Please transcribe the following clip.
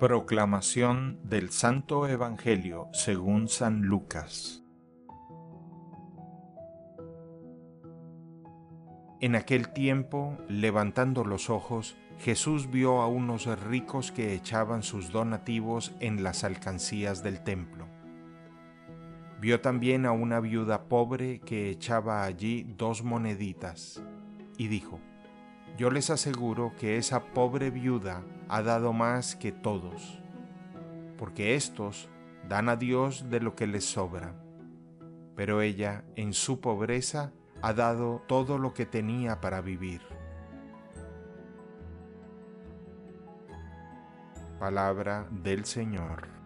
Proclamación del Santo Evangelio según San Lucas En aquel tiempo, levantando los ojos, Jesús vio a unos ricos que echaban sus donativos en las alcancías del templo. Vio también a una viuda pobre que echaba allí dos moneditas, y dijo, yo les aseguro que esa pobre viuda ha dado más que todos, porque éstos dan a Dios de lo que les sobra, pero ella en su pobreza ha dado todo lo que tenía para vivir. Palabra del Señor.